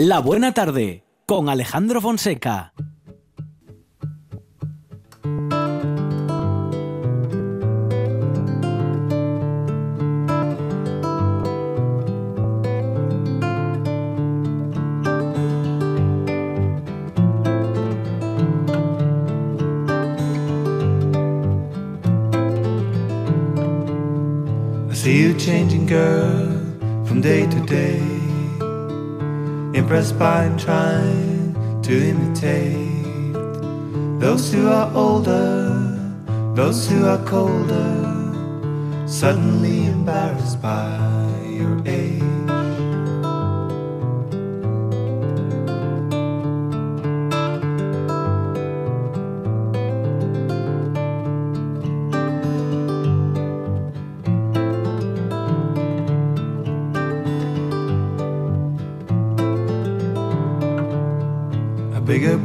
La Buena Tarde con Alejandro Fonseca. I see you changing, girl, from day to day. Impressed by and trying to imitate those who are older, those who are colder. Suddenly embarrassed by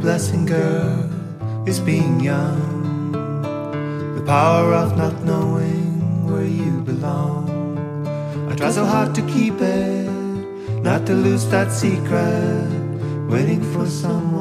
blessing, girl, is being young. The power of not knowing where you belong. I try so hard to keep it, not to lose that secret. Waiting for someone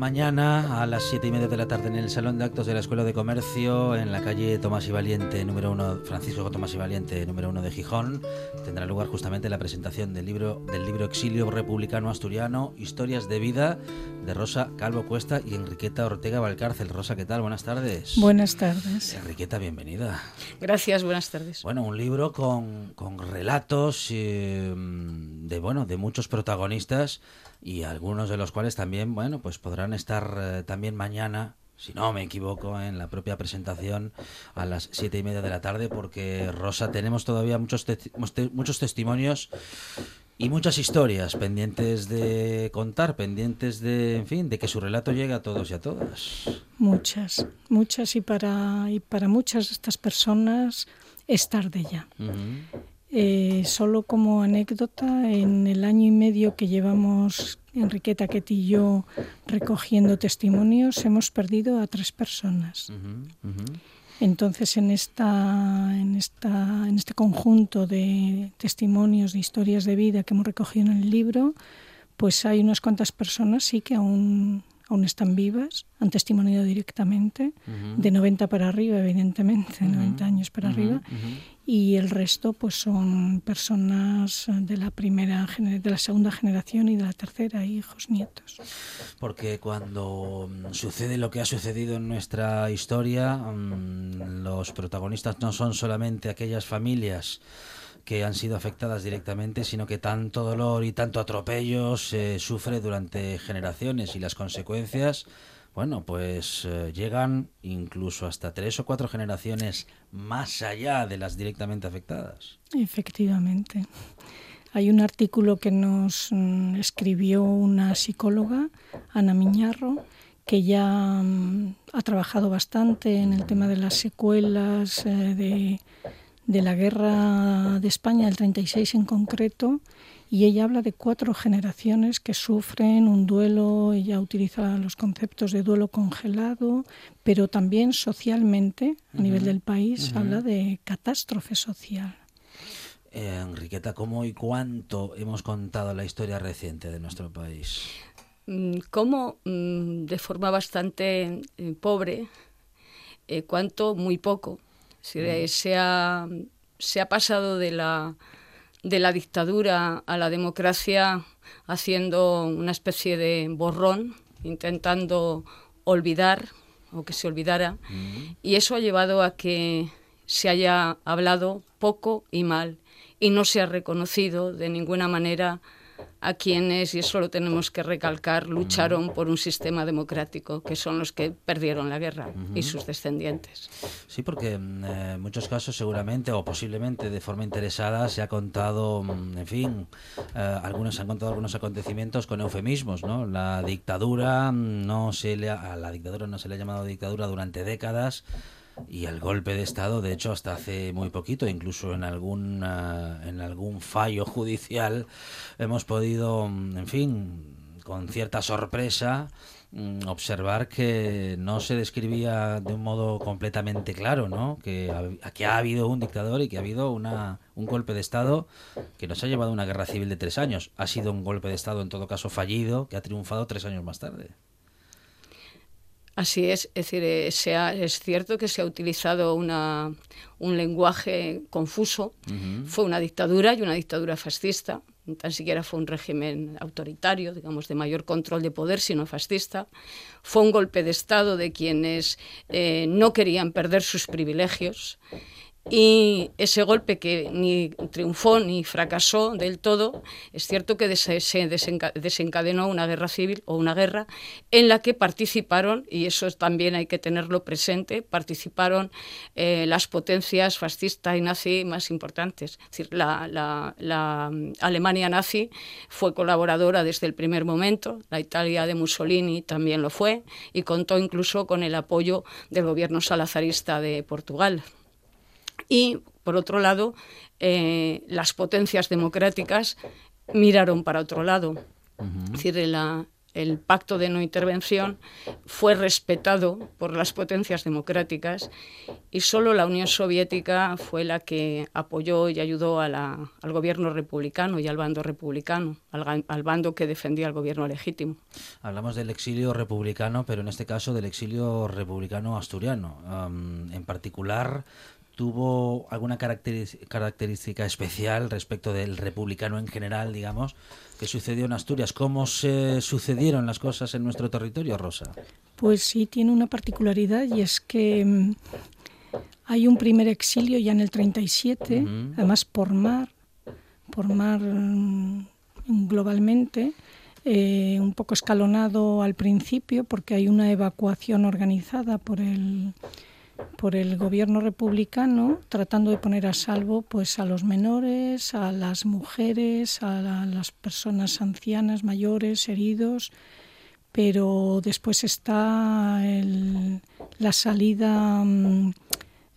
mañana a las 7 y media de la tarde en el Salón de Actos de la Escuela de Comercio, en la calle Tomás y Valiente, número 1, Francisco Tomás y Valiente, número 1 de Gijón, tendrá lugar justamente la presentación del libro, del libro Exilio Republicano Asturiano, Historias de Vida, de Rosa Calvo Cuesta y Enriqueta Ortega Valcárcel. Rosa, ¿qué tal? Buenas tardes. Buenas tardes. Enriqueta, bienvenida. Gracias, buenas tardes. Bueno, un libro con, con relatos eh, de bueno de muchos protagonistas y algunos de los cuales también bueno pues podrán estar eh, también mañana si no me equivoco en la propia presentación a las siete y media de la tarde porque Rosa tenemos todavía muchos te- muchos testimonios y muchas historias pendientes de contar pendientes de en fin de que su relato llegue a todos y a todas Muchas, muchas y para, y para muchas de estas personas es tarde ya. Eh, solo como anécdota, en el año y medio que llevamos Enriqueta, Ketty y yo recogiendo testimonios, hemos perdido a tres personas. Entonces, en, esta, en, esta, en este conjunto de testimonios, de historias de vida que hemos recogido en el libro, pues hay unas cuantas personas sí que aún, aún están vivas, han testimoniado directamente, de 90 para arriba, evidentemente, de 90 años para arriba, y el resto pues son personas de la primera, de la segunda generación y de la tercera, hijos, nietos. Porque cuando mm, sucede lo que ha sucedido en nuestra historia, mm, los protagonistas no son solamente aquellas familias que han sido afectadas directamente, sino que tanto dolor y tanto atropello se sufre durante generaciones y las consecuencias, bueno, pues eh, llegan incluso hasta tres o cuatro generaciones más allá de las directamente afectadas. Efectivamente. Hay un artículo que nos mm, escribió una psicóloga, Ana Miñarro, que ya mm, ha trabajado bastante en el tema de las secuelas eh, de, de la guerra de España, del 36 en concreto, y ella habla de cuatro generaciones que sufren un duelo, ella utiliza los conceptos de duelo congelado, pero también socialmente, a nivel del país, habla de catástrofe social. Eh, Enriqueta, ¿cómo y cuánto hemos contado la historia reciente de nuestro país? Mm, cómo mm, de forma bastante eh, pobre, eh, cuanto muy poco. Decir, eh, se, ha, se ha pasado de la, de la dictadura a la democracia haciendo una especie de borrón, intentando olvidar o que se olvidara, y eso ha llevado a que se haya hablado poco y mal y no se ha reconocido de ninguna manera a quienes, y eso lo tenemos que recalcar, lucharon por un sistema democrático, que son los que perdieron la guerra y sus descendientes. Sí, porque mm, eh, en muchos casos seguramente o posiblemente de forma interesada se ha contado, mm, en fin, eh, algunos han contado algunos acontecimientos con eufemismos, ¿no? La dictadura mm, no se le ha, a la dictadura no se le ha llamado dictadura durante décadas. Y el golpe de Estado, de hecho, hasta hace muy poquito, incluso en algún, en algún fallo judicial, hemos podido, en fin, con cierta sorpresa, mm, observar que no se describía de un modo completamente claro, ¿no? Que, ha, que ha habido un dictador y que ha habido una, un golpe de Estado que nos ha llevado a una guerra civil de tres años. Ha sido un golpe de Estado, en todo caso, fallido, que ha triunfado tres años más tarde. Así es, es decir, eh, es cierto que se ha utilizado una, un lenguaje confuso. Fue una dictadura y una dictadura fascista. Tan siquiera fue un régimen autoritario, digamos, de mayor control de poder, sino fascista. Fue un golpe de Estado de quienes eh, no querían perder sus privilegios y ese golpe que ni triunfó ni fracasó del todo, es cierto que se desencadenó una guerra civil o una guerra en la que participaron, y eso también hay que tenerlo presente, participaron eh, las potencias fascista y nazi más importantes. Es decir, la, la Alemania nazi fue colaboradora desde el primer momento, la Italia de Mussolini también lo fue, y contó incluso con el apoyo del gobierno salazarista de Portugal. Y, por otro lado, eh, las potencias democráticas miraron para otro lado. Es decir, el pacto de no intervención fue respetado por las potencias democráticas y solo la Unión Soviética fue la que apoyó y ayudó al gobierno republicano y al bando republicano, al, bando que defendía al gobierno legítimo. Hablamos del exilio republicano, pero en este caso del exilio republicano asturiano. en particular, tuvo alguna característica especial respecto del republicano en general, digamos, que sucedió en Asturias? ¿Cómo se sucedieron las cosas en nuestro territorio, Rosa? Pues sí, tiene una particularidad y es que mm, hay un primer exilio ya en el 37, además por mar, por mar mm, globalmente, eh, un poco escalonado al principio porque hay una evacuación organizada por el por el gobierno republicano tratando de poner a salvo pues a los menores, a las mujeres, a, las personas ancianas, mayores, heridos, pero después está la salida mm,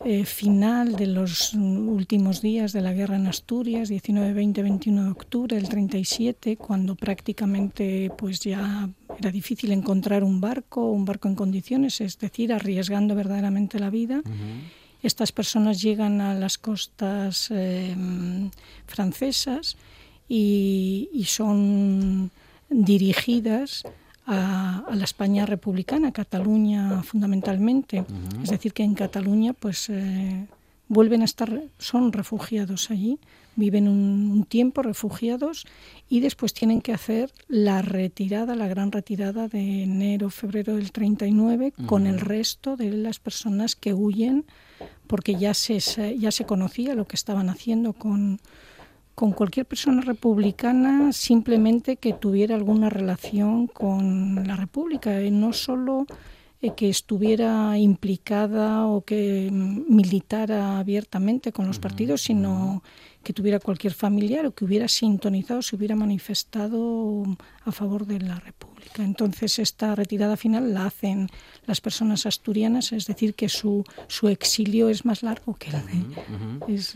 eh, final de los últimos días de la guerra en Asturias, 19, 20, 21 de octubre del 37, cuando prácticamente pues ya era difícil encontrar un barco, un barco en condiciones, es decir, arriesgando verdaderamente la vida. Estas personas llegan a las costas eh, francesas y, y son dirigidas a, la España republicana, Cataluña fundamentalmente. Es decir, que en Cataluña pues eh, vuelven a estar, son refugiados allí, viven un, tiempo refugiados y después tienen que hacer la retirada, la gran retirada de enero, febrero del 39 con el resto de las personas que huyen porque ya se, ya se conocía lo que estaban haciendo con con cualquier persona republicana simplemente que tuviera alguna relación con la República, y no solo eh, que estuviera implicada o que militara abiertamente con los partidos, sino que tuviera cualquier familiar o que hubiera sintonizado, se hubiera manifestado a favor de la República. Entonces esta retirada final la hacen las personas asturianas, es decir, que su, su exilio es más largo que el de, es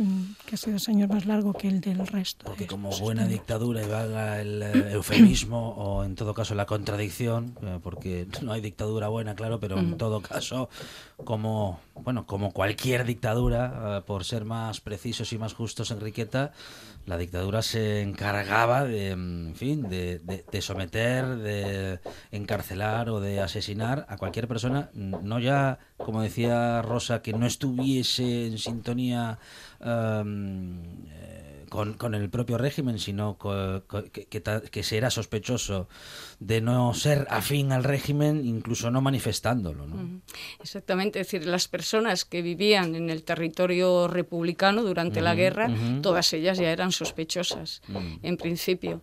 casi dos años más largo que el del resto. Porque como buena dictadura, y valga el eh, eufemismo o en todo caso la contradicción, eh, porque no hay dictadura buena, claro, pero en todo caso, como bueno, como cualquier dictadura, eh, por ser más precisos y más justos, Enriqueta, la dictadura se encargaba de, en fin, de, someter, de encarcelar o de asesinar a cualquier persona, no ya, como decía Rosa, que no estuviese en sintonía um, con, con, el propio régimen, sino que, que, se era sospechoso de no ser afín al régimen, incluso no manifestándolo. ¿no? Exactamente, es decir, las personas que vivían en el territorio republicano durante la guerra, todas ellas ya eran sospechosas, en principio.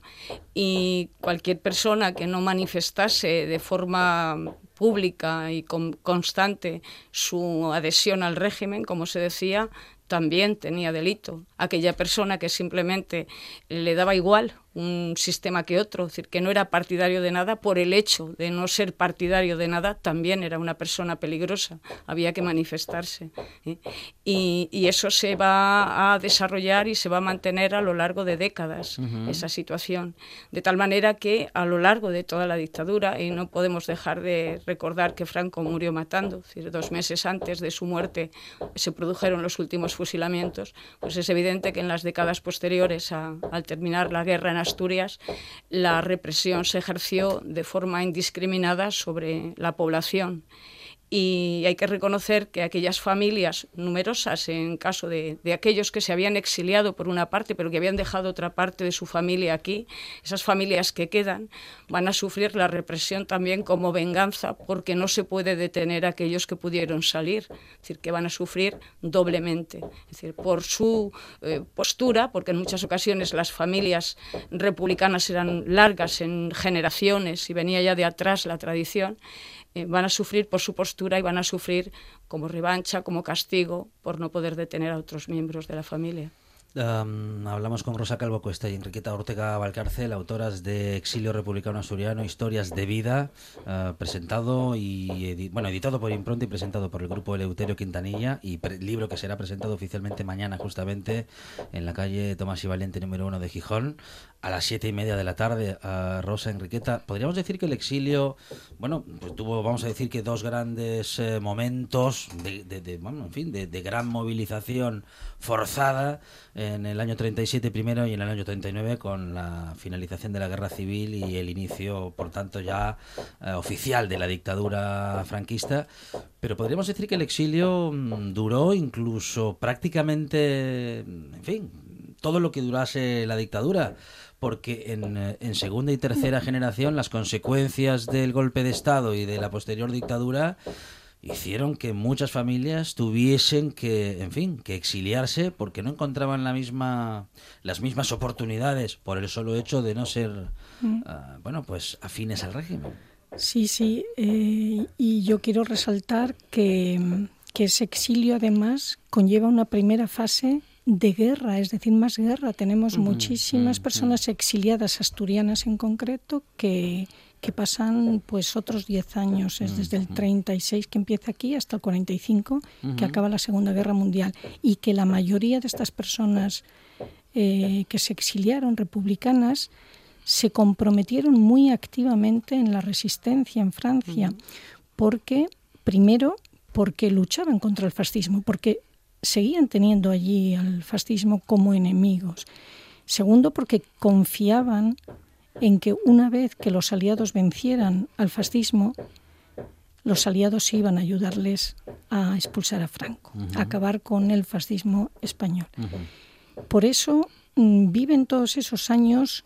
Y cualquier persona que no manifestase de forma pública y constante su adhesión al régimen, como se decía, también tenía delito. Aquella persona que simplemente le daba igual un sistema que otro, es decir, que no era partidario de nada, por el hecho de no ser partidario de nada, también era una persona peligrosa, había que manifestarse. ¿eh? Y, eso se va a desarrollar y se va a mantener a lo largo de décadas, esa situación. De tal manera que a lo largo de toda la dictadura, y no podemos dejar de recordar que Franco murió matando, es decir, dos meses antes de su muerte se produjeron los últimos fusilamientos, pues es evidente que en las décadas posteriores, al terminar la guerra en Asturias, la represión se ejerció de forma indiscriminada sobre la población y hay que reconocer que aquellas familias numerosas, en caso de, aquellos que se habían exiliado por una parte, pero que habían dejado otra parte de su familia aquí, esas familias que quedan van a sufrir la represión también como venganza, porque no se puede detener a aquellos que pudieron salir, es decir, que van a sufrir doblemente, es decir, por su eh, postura, porque en muchas ocasiones las familias republicanas eran largas en generaciones y venía ya de atrás la tradición, eh, van a sufrir por su postura y van a sufrir como revancha, como castigo por no poder detener a otros miembros de la familia. Hablamos con Rosa Calvo Cuesta y Enriqueta Ortega Valcárcel, autoras de Exilio Republicano Asturiano, Historias de Vida, ah, presentado y bueno, editado por Impronta y presentado por el grupo Eleuterio Quintanilla y libro que será presentado oficialmente mañana justamente en la calle Tomás y Valiente número uno de Gijón a las siete y media de la tarde. a Rosa Enriqueta, podríamos decir que el exilio, bueno, pues tuvo, vamos a decir que dos grandes eh, momentos de, bueno, en fin, de, gran movilización forzada en el año 37 primero y en el año 39 con la finalización de la guerra civil y el inicio, por tanto, ya eh, oficial de la dictadura franquista. Pero podríamos decir que el exilio mm, duró incluso prácticamente, en fin, todo lo que durase la dictadura porque en, eh, en, segunda y tercera generación las consecuencias del golpe de Estado y de la posterior dictadura hicieron que muchas familias tuviesen que, en fin, que exiliarse porque no encontraban la misma, las mismas oportunidades por el solo hecho de no ser, mm. ah, bueno, pues afines al régimen. Sí, sí, eh, y yo quiero resaltar que, que ese exilio además conlleva una primera fase de guerra, es decir, más guerra. Tenemos muchísimas personas exiliadas asturianas en concreto que, que pasan pues otros 10 años, es desde el 36 que empieza aquí hasta el 45 que acaba la Segunda Guerra Mundial. Y que la mayoría de estas personas eh, que se exiliaron republicanas se comprometieron muy activamente en la resistencia en Francia. Porque primero porque luchaban contra el fascismo, porque seguían teniendo allí al fascismo como enemigos. Segundo, porque confiaban en que una vez que los aliados vencieran al fascismo, los aliados iban a ayudarles a expulsar a Franco, a acabar con el fascismo español. Por eso mm, viven todos esos años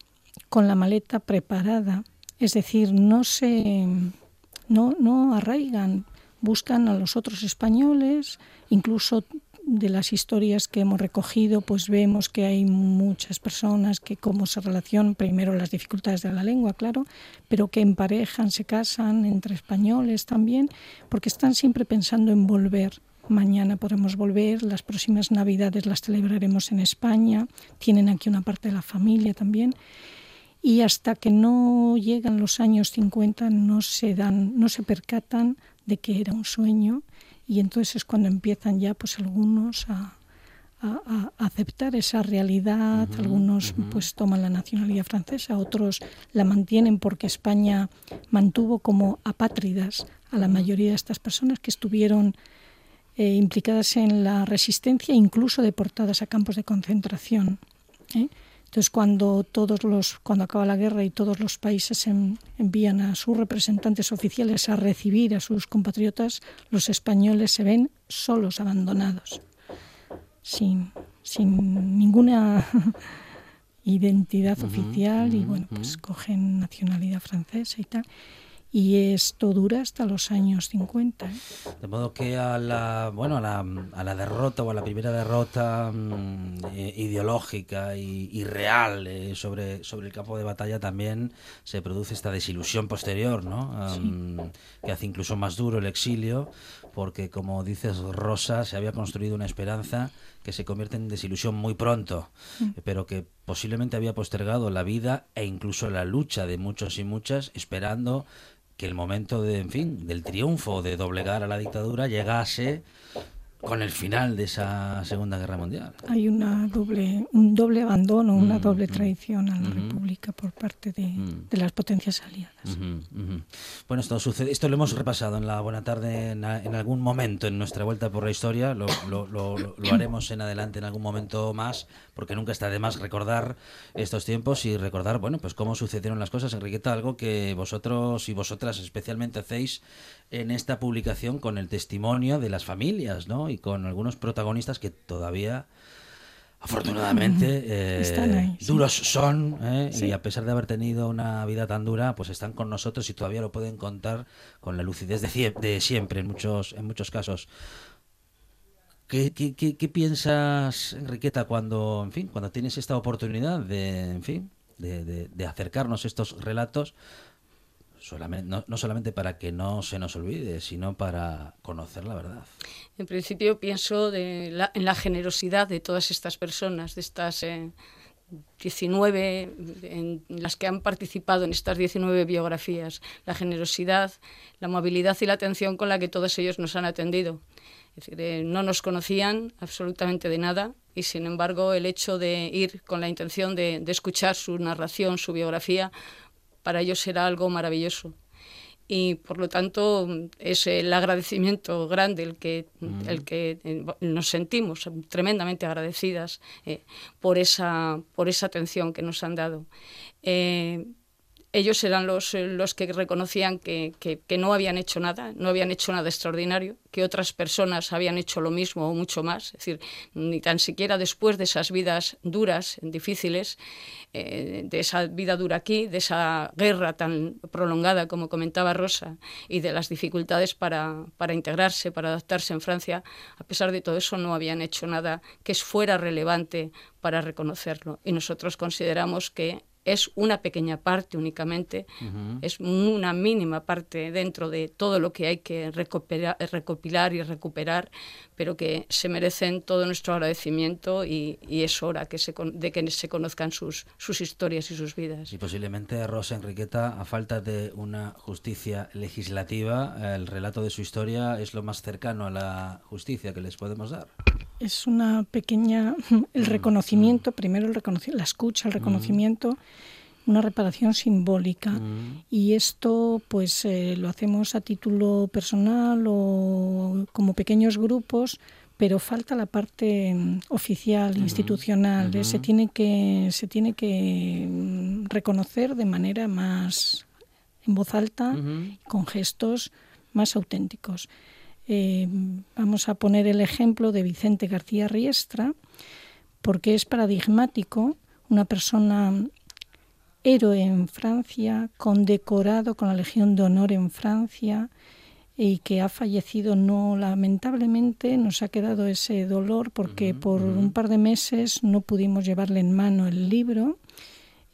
con la maleta preparada, es decir, no se no, no arraigan, buscan a los otros españoles, incluso de las historias que hemos recogido, pues vemos que hay muchas personas que cómo se relacionan, primero las dificultades de la lengua, claro, pero que emparejan, se casan entre españoles también, porque están siempre pensando en volver. Mañana podremos volver, las próximas Navidades las celebraremos en España, tienen aquí una parte de la familia también. Y hasta que no llegan los años 50 no se dan, no se percatan de que era un sueño y entonces es cuando empiezan ya pues algunos a, aceptar esa realidad, algunos pues toman la nacionalidad francesa, otros la mantienen porque España mantuvo como apátridas a la mayoría de estas personas que estuvieron eh, implicadas en la resistencia, incluso deportadas a campos de concentración. ¿eh? Entonces, cuando todos los, cuando acaba la guerra y todos los países envían a sus representantes oficiales a recibir a sus compatriotas, los españoles se ven solos, abandonados, sin, sin ninguna identidad oficial y bueno, pues cogen nacionalidad francesa y tal. Y esto dura hasta los años 50. ¿eh? De modo que a la, bueno, a la, a la derrota o a la primera derrota mm, eh, ideológica y, y real eh, sobre, sobre el campo de batalla también se produce esta desilusión posterior, ¿no? Que hace incluso más duro el exilio, porque como dices Rosa, se había construido una esperanza que se convierte en desilusión muy pronto, eh, pero que posiblemente había postergado la vida e incluso la lucha de muchos y muchas esperando que el momento de, en fin, del triunfo de doblegar a la dictadura llegase con el final de esa Segunda Guerra Mundial. Hay una doble, un doble abandono, una Mm, doble mm, traición a la ujú. República por parte de, Mm. de las potencias aliadas. Bueno, esto sucede, esto lo hemos repasado en la buena tarde en, en algún momento en nuestra vuelta por la historia. Lo- lo- lo- lo haremos en adelante en algún momento más, porque nunca está de más recordar estos tiempos y recordar, bueno, pues cómo sucedieron las cosas. Enriqueta, algo que vosotros y vosotras especialmente hacéis en esta publicación con el testimonio de las familias, ¿no? Y con algunos protagonistas que todavía afortunadamente eh, Están ahí, sí. duros son ¿eh? y a pesar de haber tenido una vida tan dura pues están con nosotros y todavía lo pueden contar con la lucidez de, de siempre en muchos en muchos casos ¿Qué, qué, qué- qué piensas Enriqueta cuando en fin cuando tienes esta oportunidad de en fin de, de- de acercarnos estos relatos no solamente para que no se nos olvide sino para conocer la verdad. En principio pienso de la- en la generosidad de todas estas personas, de estas eh, 19 en las que han participado en estas 19 biografías, la generosidad, la amabilidad y la atención con la que todos ellos nos han atendido. Es decir, eh, no nos conocían absolutamente de nada y sin embargo el hecho de ir con la intención de, de escuchar su narración, su biografía, para ellos era algo maravilloso y por lo tanto es el agradecimiento grande el que, el que eh, nos sentimos tremendamente agradecidas eh, por, esa, por esa atención que nos han dado. Eh, ellos eran los, eh, los que reconocían que, que- no habían hecho nada, no habían hecho nada extraordinario, que otras personas habían hecho lo mismo o mucho más, es decir, ni tan siquiera después de esas vidas duras, difíciles, eh, de esa vida dura aquí, de esa guerra tan prolongada como comentaba Rosa, y de las dificultades para, para integrarse, para adaptarse en Francia, a pesar de todo eso no habían hecho nada que fuera relevante para reconocerlo. Y nosotros consideramos que es una pequeña parte únicamente, es una mínima parte dentro de todo lo que hay que recopila- recopilar y recuperar, pero que se merecen todo nuestro agradecimiento y, y es hora que se con- de que se conozcan sus, sus historias y sus vidas. Y posiblemente Rosa Enriqueta, a falta de una justicia legislativa, el relato de su historia es lo más cercano a la justicia que les podemos dar. Es una pequeña, el reconocimiento, primero el reconoci- la escucha, el reconocimiento, una reparación simbólica. Y esto pues eh, lo hacemos a título personal o como pequeños grupos, pero falta la parte mm, oficial, institucional. Se tiene que, se tiene que mm, reconocer de manera más en voz alta, con gestos más auténticos. Eh, vamos a poner el ejemplo de Vicente García Riestra, porque es paradigmático, una persona héroe en Francia, condecorado con la Legión de Honor en Francia y que ha fallecido no lamentablemente nos ha quedado ese dolor porque por un par de meses no pudimos llevarle en mano el libro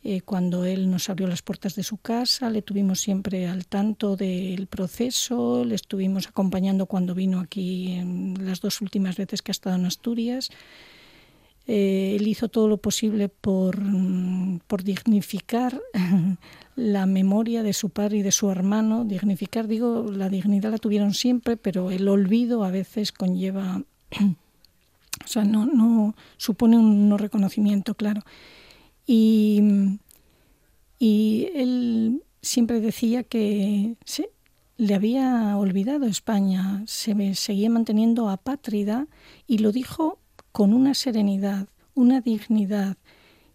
eh, cuando él nos abrió las puertas de su casa, le tuvimos siempre al tanto del proceso, le estuvimos acompañando cuando vino aquí en las dos últimas veces que ha estado en Asturias. Eh, él hizo todo lo posible por, mm, por dignificar la memoria de su padre y de su hermano. Dignificar, digo, la dignidad la tuvieron siempre, pero el olvido a veces conlleva, o sea, no, no supone un no reconocimiento, claro. Y, y él siempre decía que se, le había olvidado España, se seguía manteniendo apátrida y lo dijo con una serenidad, una dignidad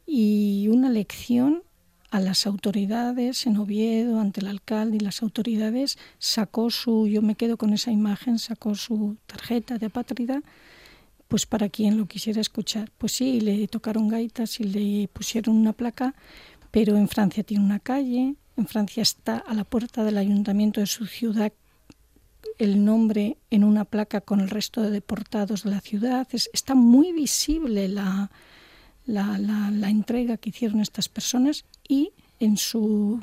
y una lección a las autoridades en Oviedo, ante el alcalde y las autoridades, sacó su, yo me quedo con esa imagen, sacó su tarjeta de apátrida, pues para quien lo quisiera escuchar. Pues sí, le tocaron gaitas y le pusieron una placa, pero en Francia tiene una calle, en Francia está a la puerta del ayuntamiento de su ciudad el nombre en una placa con el resto de deportados de la ciudad. está muy visible la, la, entrega que hicieron estas personas y en su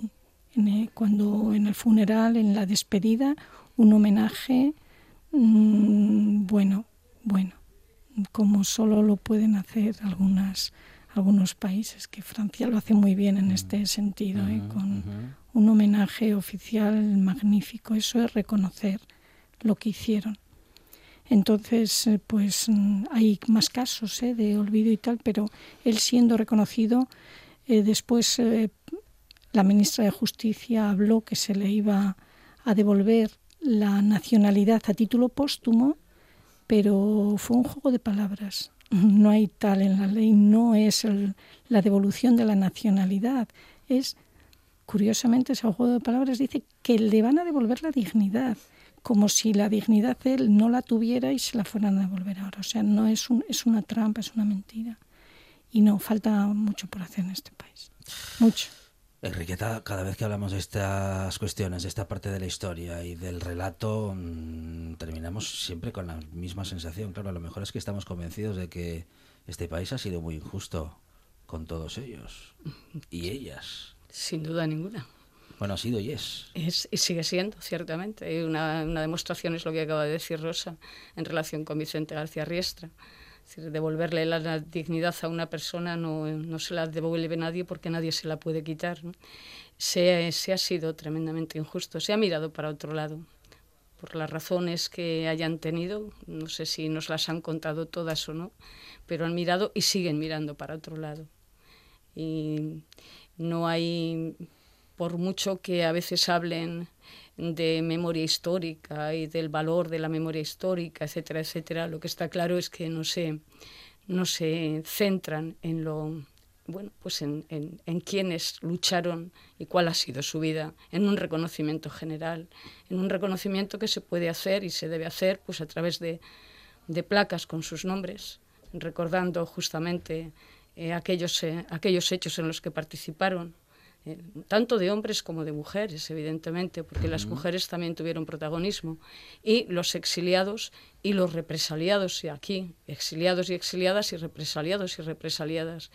cuando en el funeral, en la despedida, un homenaje mm, bueno, bueno, como solo lo pueden hacer algunas algunos países, que Francia lo hace muy bien en este sentido, ¿eh? con un homenaje oficial magnífico. Eso es reconocer lo que hicieron. Entonces, eh, pues mm, hay más casos ¿eh? de olvido y tal, pero él siendo reconocido, eh, después la ministra de Justicia habló que se le iba a devolver la nacionalidad a título póstumo, pero fue un juego de palabras. No hay tal en la ley, no es la devolución de la nacionalidad, es, curiosamente, ese juego de palabras dice que le van a devolver la dignidad como si la dignidad de él no la tuviera y se la fueran a devolver ahora. O sea, no es, un, es una trampa, es una mentira. Y no, falta mucho por hacer en este país. Mucho. Enriqueta, cada vez que hablamos de estas cuestiones, de esta parte de la historia y del relato, mm, terminamos siempre con la misma sensación. Claro, a lo mejor es que estamos convencidos de que este país ha sido muy injusto con todos ellos y ellas. Sin duda ninguna. Bueno, ha sido y es. y sigue siendo, ciertamente. Una, una demostración es lo que acaba de decir Rosa en relación con Vicente García Riestra. Es decir, devolverle la, dignidad a una persona no, no, se la devuelve nadie porque nadie se la puede quitar. Se, se, ha sido tremendamente injusto. Se ha mirado para otro lado. Por las razones que hayan tenido, no sé si nos las han contado todas o no, pero han mirado y siguen mirando para otro lado. Y no hay por mucho que a veces hablen de memoria histórica y del valor de la memoria histórica, etcétera, etcétera, lo que está claro es que no se, no se centran en lo bueno, pues en, en, en quienes lucharon y cuál ha sido su vida, en un reconocimiento general, en un reconocimiento que se puede hacer y se debe hacer pues a través de, de placas con sus nombres, recordando justamente eh, aquellos, eh, aquellos hechos en los que participaron eh, tanto de hombres como de mujeres, evidentemente, porque las mujeres también tuvieron protagonismo, y los exiliados y los represaliados, y aquí, exiliados y exiliadas y represaliados y represaliadas,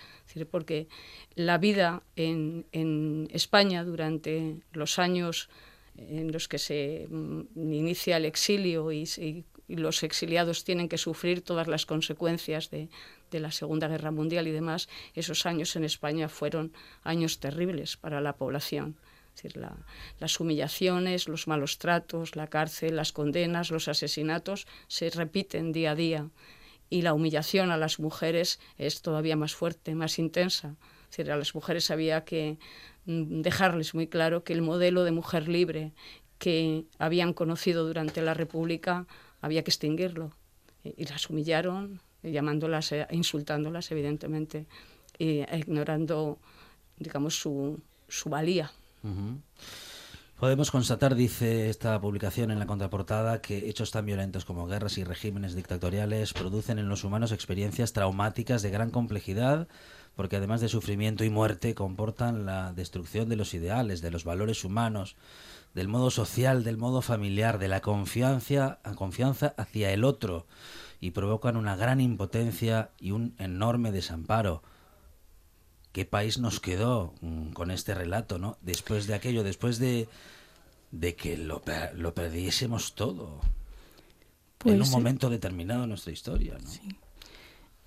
porque la vida en, en España durante los años en los que se mm, inicia el exilio y, y, los exiliados tienen que sufrir todas las consecuencias de, de la Segunda Guerra Mundial y demás, esos años en España fueron años terribles para la población. Es decir, la, las humillaciones, los malos tratos, la cárcel, las condenas, los asesinatos se repiten día a día y la humillación a las mujeres es todavía más fuerte, más intensa. Es decir, a las mujeres había que mm, dejarles muy claro que el modelo de mujer libre que habían conocido durante la República había que extinguirlo. Y las humillaron, llamándolas, e insultándolas, evidentemente, e ignorando, digamos, su, su valía. Podemos constatar, dice esta publicación en la contraportada, que hechos tan violentos como guerras y regímenes dictatoriales producen en los humanos experiencias traumáticas de gran complejidad, porque además de sufrimiento y muerte comportan la destrucción de los ideales, de los valores humanos, del modo social, del modo familiar, de la confianza, confianza hacia el otro, y provocan una gran impotencia y un enorme desamparo. ¿Qué país nos quedó mm, con este relato, no? Después de aquello, después de, de que lo, lo perdiésemos todo. en un pues momento determinado de nuestra historia, ¿no? Sí.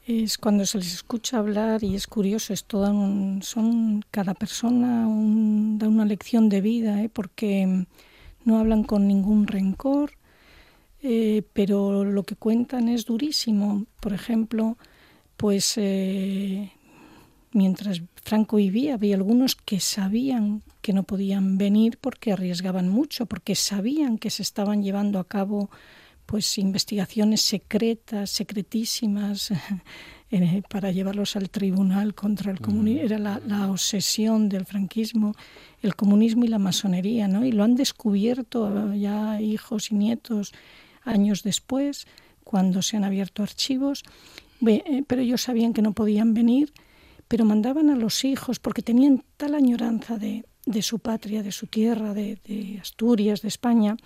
Es cuando se les escucha hablar y es curioso, es toda son cada persona da una lección de vida, ¿eh? porque no hablan con ningún rencor, eh, pero lo que cuentan es durísimo. Por ejemplo, pues eh, mientras Franco vivía, había algunos que sabían que no podían venir porque arriesgaban mucho, porque sabían que se estaban llevando a cabo pues investigaciones secretas, secretísimas, eh, para llevarlos al tribunal contra el comunismo. Mm. Era la, la, obsesión del franquismo, el comunismo y la masonería, ¿no? Y lo han descubierto ya hijos y nietos años después, cuando se han abierto archivos, eh, pero ellos sabían que no podían venir, pero mandaban a los hijos porque tenían tal añoranza de, de su patria, de su tierra, de, de Asturias, de España,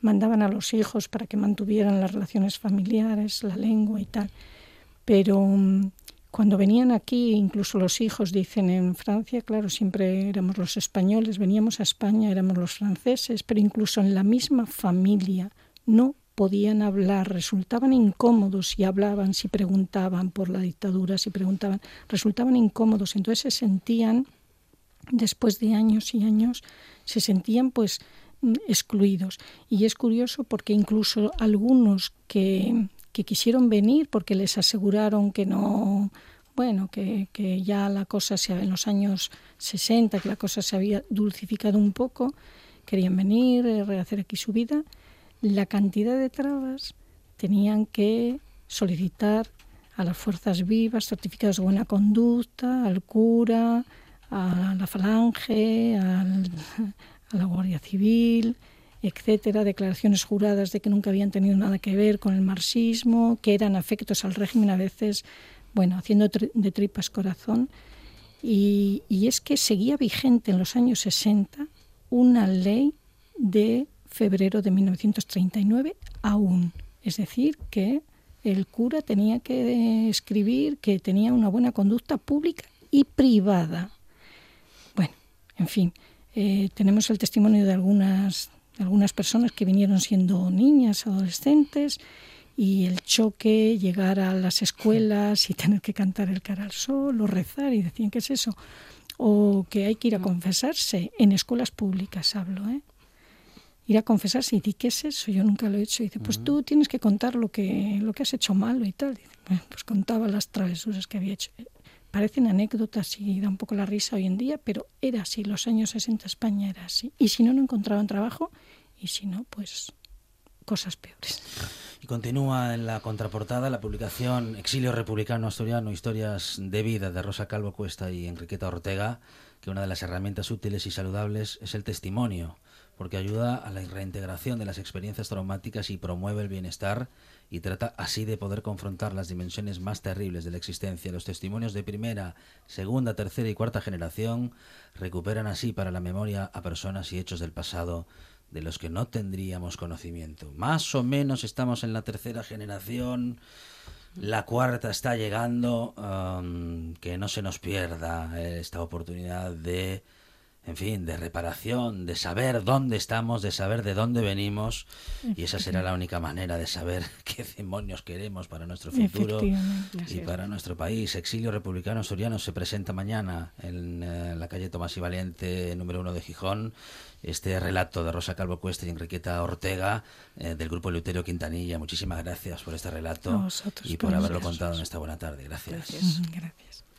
mandaban a los hijos para que mantuvieran las relaciones familiares, la lengua y tal. Pero mm, cuando venían aquí, incluso los hijos dicen en Francia, claro, siempre éramos los españoles, veníamos a España, éramos los franceses, pero incluso en la misma familia no podían hablar, resultaban incómodos si hablaban, si preguntaban por la dictadura, si preguntaban, resultaban incómodos, entonces se sentían, después de años y años, se sentían pues excluidos. Y es curioso porque incluso algunos que, que quisieron venir porque les aseguraron que no, bueno, que, que, ya la cosa se en los años 60, que la cosa se había dulcificado un poco, querían venir, eh, rehacer aquí su vida, la cantidad de trabas tenían que solicitar a las fuerzas vivas certificados de buena conducta, al cura, a la falange, al, a la Guardia Civil, etcétera, declaraciones juradas de que nunca habían tenido nada que ver con el marxismo, que eran afectos al régimen a veces, bueno, haciendo de tripas corazón. Y, y, es que seguía vigente en los años 60 una ley de febrero de 1939 aún. Es decir, que el cura tenía que escribir que tenía una buena conducta pública y privada. Bueno, en fin, eh, tenemos el testimonio de algunas, de algunas personas que vinieron siendo niñas, adolescentes, y el choque, llegar a las escuelas y tener que cantar el cara al sol o rezar, y decían, ¿qué es eso? O que hay que ir a confesarse, en escuelas públicas hablo, ¿eh? Ir a confesarse y di qué es eso yo nunca lo he hecho y dice pues tú tienes que contar lo que lo que has hecho malo y tal dice, pues contaba las travesuras que había hecho parecen anécdotas y da un poco la risa hoy en día, pero era así, los años 60 España era así. Y si no, no encontraban trabajo, y si no, pues cosas peores. Y continúa en la contraportada la publicación Exilio Republicano Asturiano, Historias de Vida de Rosa Calvo Cuesta y Enriqueta Ortega, que una de las herramientas útiles y saludables es el testimonio, porque ayuda a la reintegración de las experiencias traumáticas y promueve el bienestar y trata así de poder confrontar las dimensiones más terribles de la existencia. Los testimonios de primera, segunda, tercera y cuarta generación recuperan así para la memoria a personas y hechos del pasado de los que no tendríamos conocimiento. Más o menos estamos en la tercera generación, la cuarta está llegando, um, que no se nos pierda esta oportunidad de en fin, de reparación, de saber dónde estamos, de saber de dónde venimos, y esa será la única manera de saber qué demonios queremos para nuestro futuro y para nuestro país. Exilio Republicano Soriano se presenta mañana en eh, la calle Tomás y Valiente, número uno de Gijón, este relato de Rosa Calvo Cuesta y Enriqueta Ortega eh, del grupo Luterio Quintanilla. Muchísimas gracias por este relato y por haberlo contado en esta buena tarde. Gracias. Gracias.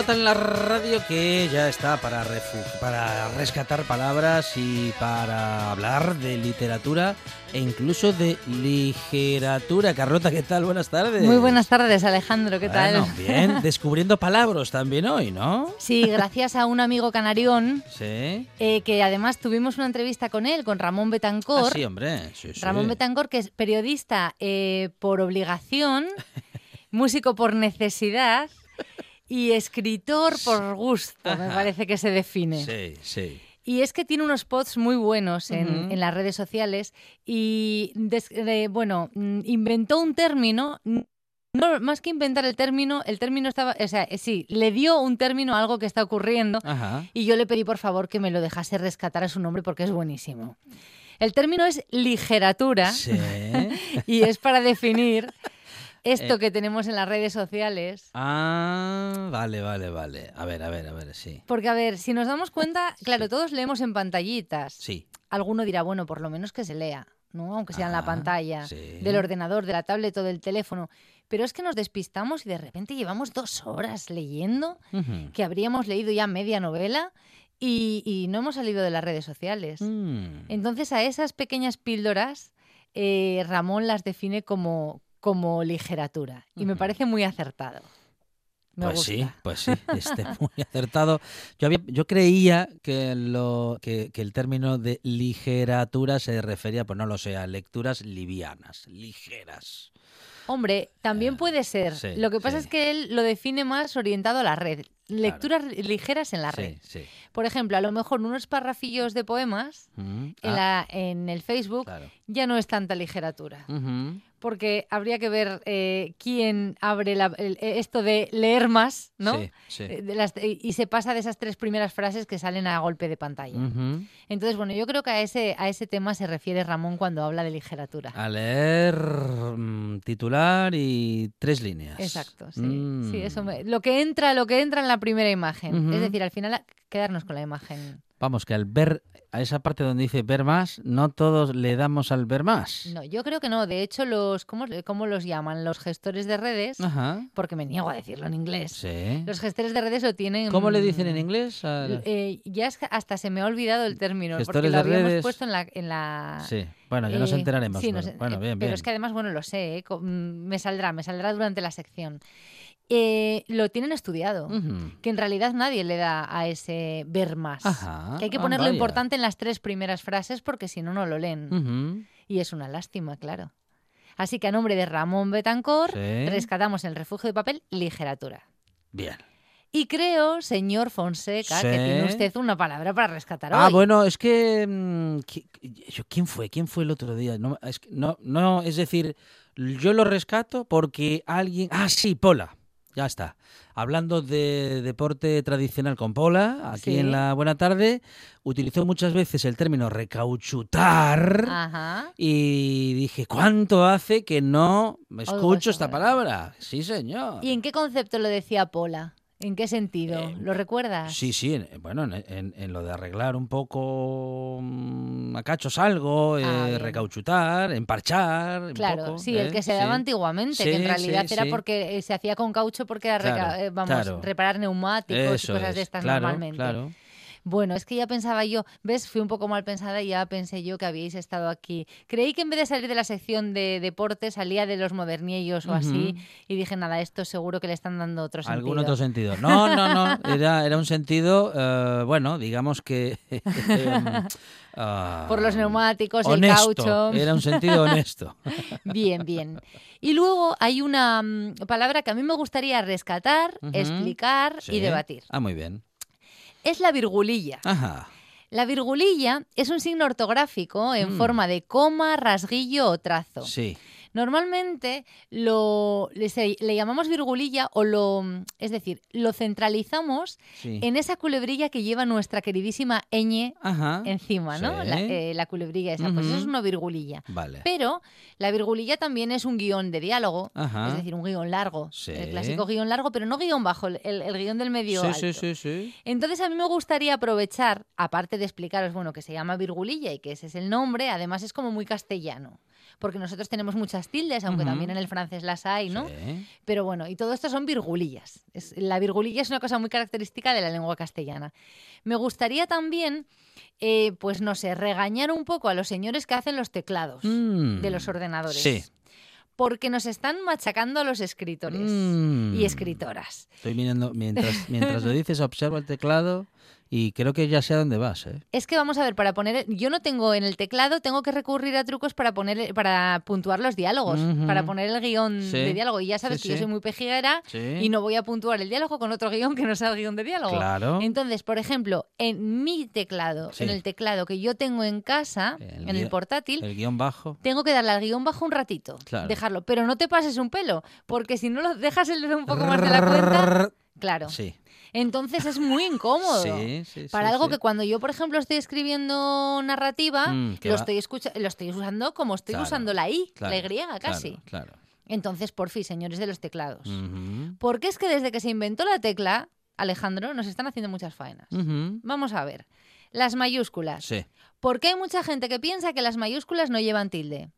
Carlota en la radio que ya está para, rescatar palabras y para hablar de literatura e incluso de ligeratura. Carlota, ¿qué tal? Buenas tardes. Muy buenas tardes, Alejandro, ¿qué Bueno, tal? bien, descubriendo palabras también hoy, ¿no? Sí, gracias a un amigo canarión, Sí. eh, que además tuvimos una entrevista con él, con Ramón Ah, Betancor. sí, hombre. Sí, sí. Ramón Betancor, que es periodista eh, por obligación, músico por necesidad y escritor por gusto, me parece que se define. Sí, sí. Y es que tiene unos posts muy buenos en, las redes sociales y, des- bueno, mm, inventó un término, no, más que inventar el término, el término estaba, o sea, sí, le dio un término a algo que está ocurriendo Ajá. y yo le pedí por favor que me lo dejase rescatar a su nombre porque es buenísimo. El término es ligeratura Sí. y es para definir esto Eh. que tenemos en las redes sociales. Ah, vale, vale, vale. A ver, a ver, a ver, sí. Porque, a ver, si nos damos cuenta, claro, todos leemos en pantallitas. Sí. alguno dirá, bueno, por lo menos que se lea, ¿no? Aunque sea en Ah, la pantalla, sí. del ordenador, de la tablet o del teléfono. Pero es que nos despistamos y de repente llevamos dos horas leyendo, que habríamos leído ya media novela y, y no hemos salido de las redes sociales. Mm. Entonces a esas pequeñas píldoras eh, Ramón las define como, como literatura y me parece muy acertado. Me pues gusta. sí, pues sí, este, muy acertado. Yo, había, yo creía que, lo, que, que el término de ligeratura se refería, pues no lo sé, a lecturas livianas, ligeras. Hombre, también puede ser. Eh, sí, lo que pasa sí. es que él lo define más orientado a la red. Lecturas ligeras en la red. sí. Por ejemplo, a lo mejor unos parrafillos de poemas Mm, en, ah, la, en el Facebook claro. ya no es tanta literatura. Ujú. Porque habría que ver eh, quién abre la- el- eh, esto de leer más, ¿no? Sí, sí. Eh, de las- y se pasa de esas tres primeras frases que salen a golpe de pantalla. Entonces, bueno, yo creo que a ese, a ese tema se refiere Ramón cuando habla de literatura. A leer mm, titular y tres líneas. Exacto, sí. Mm. Sí, eso me- lo que entra, lo que entra en la primera imagen. Es decir, al final quedarnos con la imagen. Vamos, que al ver, a esa parte donde dice ver más, no todos le damos al ver más. No, yo creo que no. De hecho, los ¿cómo, cómo los llaman? Los gestores de redes, Ajá. porque me niego a decirlo en inglés. Sí. Los gestores de redes lo tienen. ¿Cómo le dicen en inglés? al- Eh, ya es hasta se me ha olvidado el término, porque Gestores lo de habíamos redes. puesto en la... En la Sí. Bueno, ya nos eh, enteraremos. sí, pero- nos- bueno, eh, bien, Pero es que además, bueno, lo sé, eh, mm, me saldrá, me saldrá durante la sección. Eh, lo tienen estudiado. Que en realidad nadie le da a ese ver más. Ajá, Que hay que ah, ponerlo vaya. importante en las tres primeras frases porque si no, no lo leen. Y es una lástima, claro. Así que a nombre de Ramón Betancor, Sí. rescatamos el refugio de papel literatura. Bien. Y creo, señor Fonseca, que tiene usted una palabra para rescatar Ah, hoy. bueno, es que. mm, ¿Quién fue? ¿Quién fue el otro día? No, es, que- no, no, es decir, yo lo rescato porque alguien. Ah, sí, Pola. Ya está. Hablando de deporte tradicional con Pola, aquí Sí. en la Buena Tarde, utilizó muchas veces el término recauchutar. Ajá. Y dije, ¿cuánto hace que no me escucho esta palabra? Sí, señor. ¿Y en qué concepto lo decía Pola? ¿En qué sentido? Eh, ¿Lo recuerdas? Sí, sí, en- bueno, en, en- en lo de arreglar un poco mm, a cachos algo, eh, Ah, recauchutar, emparchar. un Claro, poco, sí, el ¿eh? que se Sí. daba antiguamente, Sí, que en realidad sí, era porque eh, se hacía con caucho porque era reca- Claro, vamos, claro. reparar neumáticos Eso y cosas de es, estas claro, normalmente. Claro. Bueno, es que ya pensaba yo, ves, fui un poco mal pensada y ya pensé yo que habíais estado aquí. Creí que en vez de salir de la sección de deporte salía de los moderniellos o así y dije, nada, esto seguro que le están dando otro sentido. Algún otro sentido. No, no, no. Era, era un sentido, eh, bueno, digamos que. em, ah, Por los neumáticos, honesto. el caucho. Era un sentido honesto. Bien, bien. Y luego hay una mm, palabra que a mí me gustaría rescatar, explicar Sí. y debatir. Ah, muy bien. Es la virgulilla. Ajá. La virgulilla es un signo ortográfico en Mm. forma de coma, rasguillo o trazo. Sí. Normalmente lo, le, llamamos virgulilla o lo, es decir, lo centralizamos Sí. en esa culebrilla que lleva nuestra queridísima ñ Ajá. encima, ¿no? Sí. La, eh, la culebrilla esa, pues eso es una virgulilla. Vale. Pero la virgulilla también es un guion de diálogo, Ajá. es decir, un guion largo, Sí. el clásico guion largo, pero no guion bajo, el, el guion del medio Sí, alto. sí, sí, sí. Entonces a mí me gustaría aprovechar, aparte de explicaros, bueno, que se llama virgulilla y que ese es el nombre, además es como muy castellano, porque nosotros tenemos muchas tildes, aunque también en el francés las hay, ¿no? Sí. Pero bueno, y todo esto son virgulillas. Es- la virgulilla es una cosa muy característica de la lengua castellana. Me gustaría también, eh, pues no sé, regañar un poco a los señores que hacen los teclados Mm. de los ordenadores. Sí. Porque nos están machacando a los escritores Mm. y escritoras. Estoy mirando, mientras, mientras lo dices, observo el teclado y creo que ya sé a dónde vas, ¿eh? Es que vamos a ver, para poner, yo no tengo en el teclado, tengo que recurrir a trucos para poner, para puntuar los diálogos, para poner el guion Sí. de diálogo. Y ya sabes Sí, que yo soy muy pejiguera y no voy a puntuar el diálogo con otro guion que no sea el guion de diálogo. Claro. Entonces, por ejemplo, en mi teclado, en el teclado que yo tengo en casa, El en el portátil, El guion bajo. tengo que darle al guion bajo un ratito, Claro. dejarlo, pero no te pases un pelo, porque si no lo dejas el dedo un poco más de la cuenta, claro. Sí. Entonces es muy incómodo. Sí, sí, Para sí, algo que cuando yo, por ejemplo, estoy escribiendo narrativa, Mm, lo, estoy escucha- lo estoy usando como estoy Claro, usando la I, claro, la Y casi. Claro. claro. Entonces, por fin, señores de los teclados. Ujú, Porque es que desde que se inventó la tecla, Alejandro, nos están haciendo muchas faenas. Vamos a ver. Las mayúsculas. Sí. ¿Por qué hay mucha gente que piensa que las mayúsculas no llevan tilde?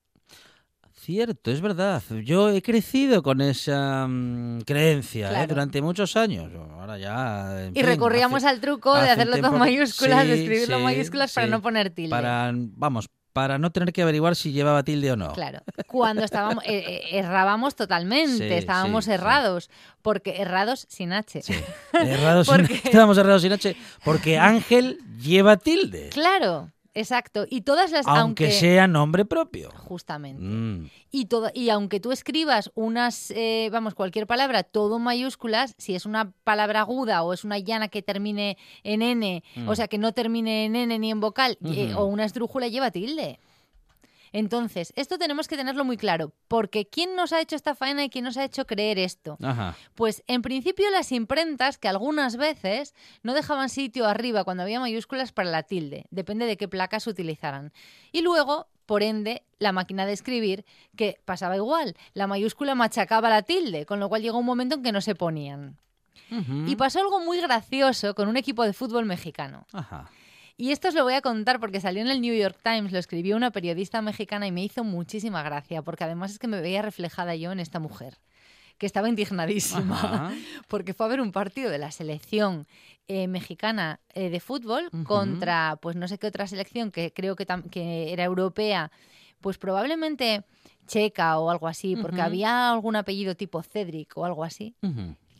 Cierto, es verdad. Yo he crecido con esa mm, creencia ¿eh? Durante muchos años. Ahora ya. Y fin, recurríamos hace- al truco de hacerlo con mayúsculas, de escribirlo sí, mayúsculas para no poner tilde. Para, vamos, para no tener que averiguar si llevaba tilde o no. Claro, cuando estábamos, eh, eh, errábamos totalmente, Sí, estábamos sí, sí. errados, porque errados sin H. Sí. Errados sin- Porque- Estábamos errados sin H. Porque Ángel lleva tilde. Claro, exacto. Y todas las, aunque, aunque, sea nombre propio. justamente. Mm, Y todo, y aunque tú escribas unas, eh, vamos, cualquier palabra, todo en mayúsculas, si es una palabra aguda o es una llana que termine en N, Mm. o sea, que no termine en N ni en vocal, eh, o una esdrújula lleva tilde. Entonces, esto tenemos que tenerlo muy claro, porque ¿quién nos ha hecho esta faena y quién nos ha hecho creer esto? Ajá. Pues en principio las imprentas que algunas veces no dejaban sitio arriba cuando había mayúsculas para la tilde, depende de qué placas utilizaran. Y luego, por ende, la máquina de escribir, que pasaba igual, la mayúscula machacaba la tilde, con lo cual llegó un momento en que no se ponían. Y pasó algo muy gracioso con un equipo de fútbol mexicano. Ajá. Y esto os lo voy a contar porque salió en el New York Times, lo escribió una periodista mexicana y me hizo muchísima gracia, porque además es que me veía reflejada yo en esta mujer, que estaba indignadísima, Ajá. porque fue a ver un partido de la selección eh, mexicana eh, de fútbol contra, pues no sé qué otra selección, que creo que, que era europea, pues probablemente checa o algo así, porque había algún apellido tipo Cedric o algo así.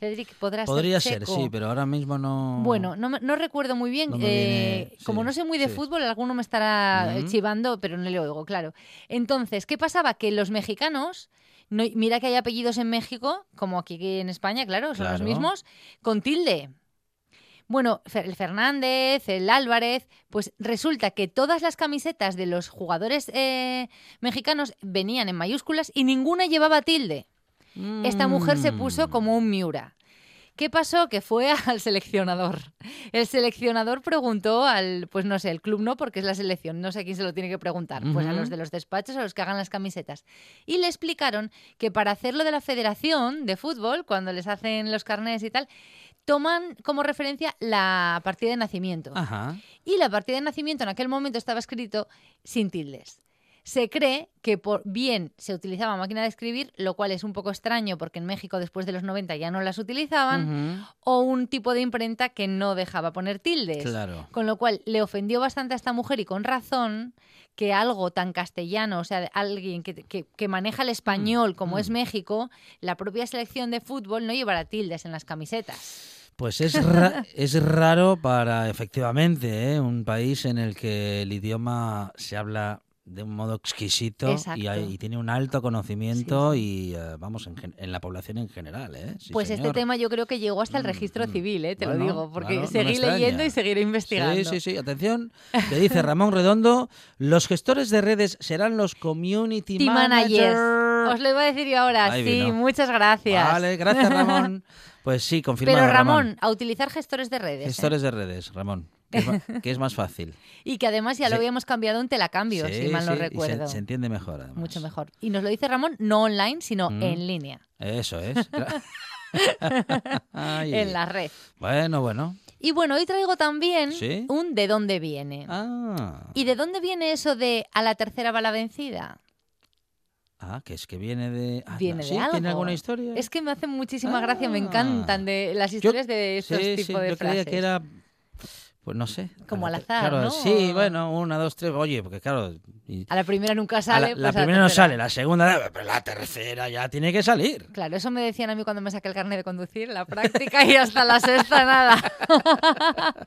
Cedric podrá Podría ser sí, pero ahora mismo no. Bueno, no, no recuerdo muy bien. No eh, como no sé muy de sí. fútbol, alguno me estará eh, chivando, pero no le oigo, claro. Entonces, ¿qué pasaba? Que los mexicanos, no, mira que hay apellidos en México, como aquí en España, claro, son los mismos, con tilde. Bueno, el Fernández, el Álvarez, pues resulta que todas las camisetas de los jugadores eh, mexicanos venían en mayúsculas y ninguna llevaba tilde. Esta mujer se puso Mm. como un Miura. ¿Qué pasó? Que fue al seleccionador. El seleccionador preguntó al, pues no sé, el club no, porque es la selección, no sé a quién se lo tiene que preguntar, pues a los de los despachos, a los que hagan las camisetas. Y le explicaron que para hacerlo de la federación de fútbol, cuando les hacen los carnés y tal, toman como referencia la partida de nacimiento. Ajá. Y la partida de nacimiento en aquel momento estaba escrito sin tildes. Se cree que por bien se utilizaba máquina de escribir, lo cual es un poco extraño porque en México después de los 90 ya no las utilizaban, o un tipo de imprenta que no dejaba poner tildes. Claro. Con lo cual le ofendió bastante a esta mujer y con razón que algo tan castellano, o sea, alguien que, que- que maneja el español como mm. es México, la propia selección de fútbol no llevara tildes en las camisetas. Pues es, ra- es raro para, efectivamente, ¿eh? un país en el que el idioma se habla de un modo exquisito y, tiene un alto conocimiento y eh, vamos en, en la población en general, ¿eh? Sí, pues este tema yo creo que llegó hasta el Mm, registro mm. civil, ¿eh? te lo digo, porque claro, seguí leyendo y seguiré investigando. Sí, sí, sí. Atención, que dice Ramón Redondo, los gestores de redes serán los community managers. managers. Os lo iba a decir yo ahora, Ahí sí, vino. muchas gracias. Vale, gracias Ramón. Pues sí, confirmado Pero Ramón, a utilizar gestores de redes. ¿eh? Gestores de redes, Ramón, que es, ma- que es más fácil. Y que además ya lo Sí. habíamos cambiado en telacambio, Sí, si mal no sí, y se- recuerdo. Se, entiende mejor, además. Mucho mejor. Y nos lo dice Ramón, no online, sino Mm. en línea, Eso es. En la red. Bueno, bueno. Y bueno, hoy traigo también ¿Sí? un de dónde viene. Ah. ¿Y de dónde viene eso de a la tercera va la vencida? Ah, que es que viene de. ah, Viene no, de ¿sí? algo. ¿Tiene alguna historia? Es que me hace muchísima gracia, me Ah. encantan de las Yo- historias de esos sí, tipos de yo frases. creía que era. Pues no sé. Como al azar, claro, ¿no? Sí, bueno, una, dos, tres. Oye, porque claro. y- A la primera nunca sale. la, pues la primera no sale, la segunda, pero la tercera ya tiene que salir. Claro, eso me decían a mí cuando me saqué el carnet de conducir, la práctica y hasta la sexta nada.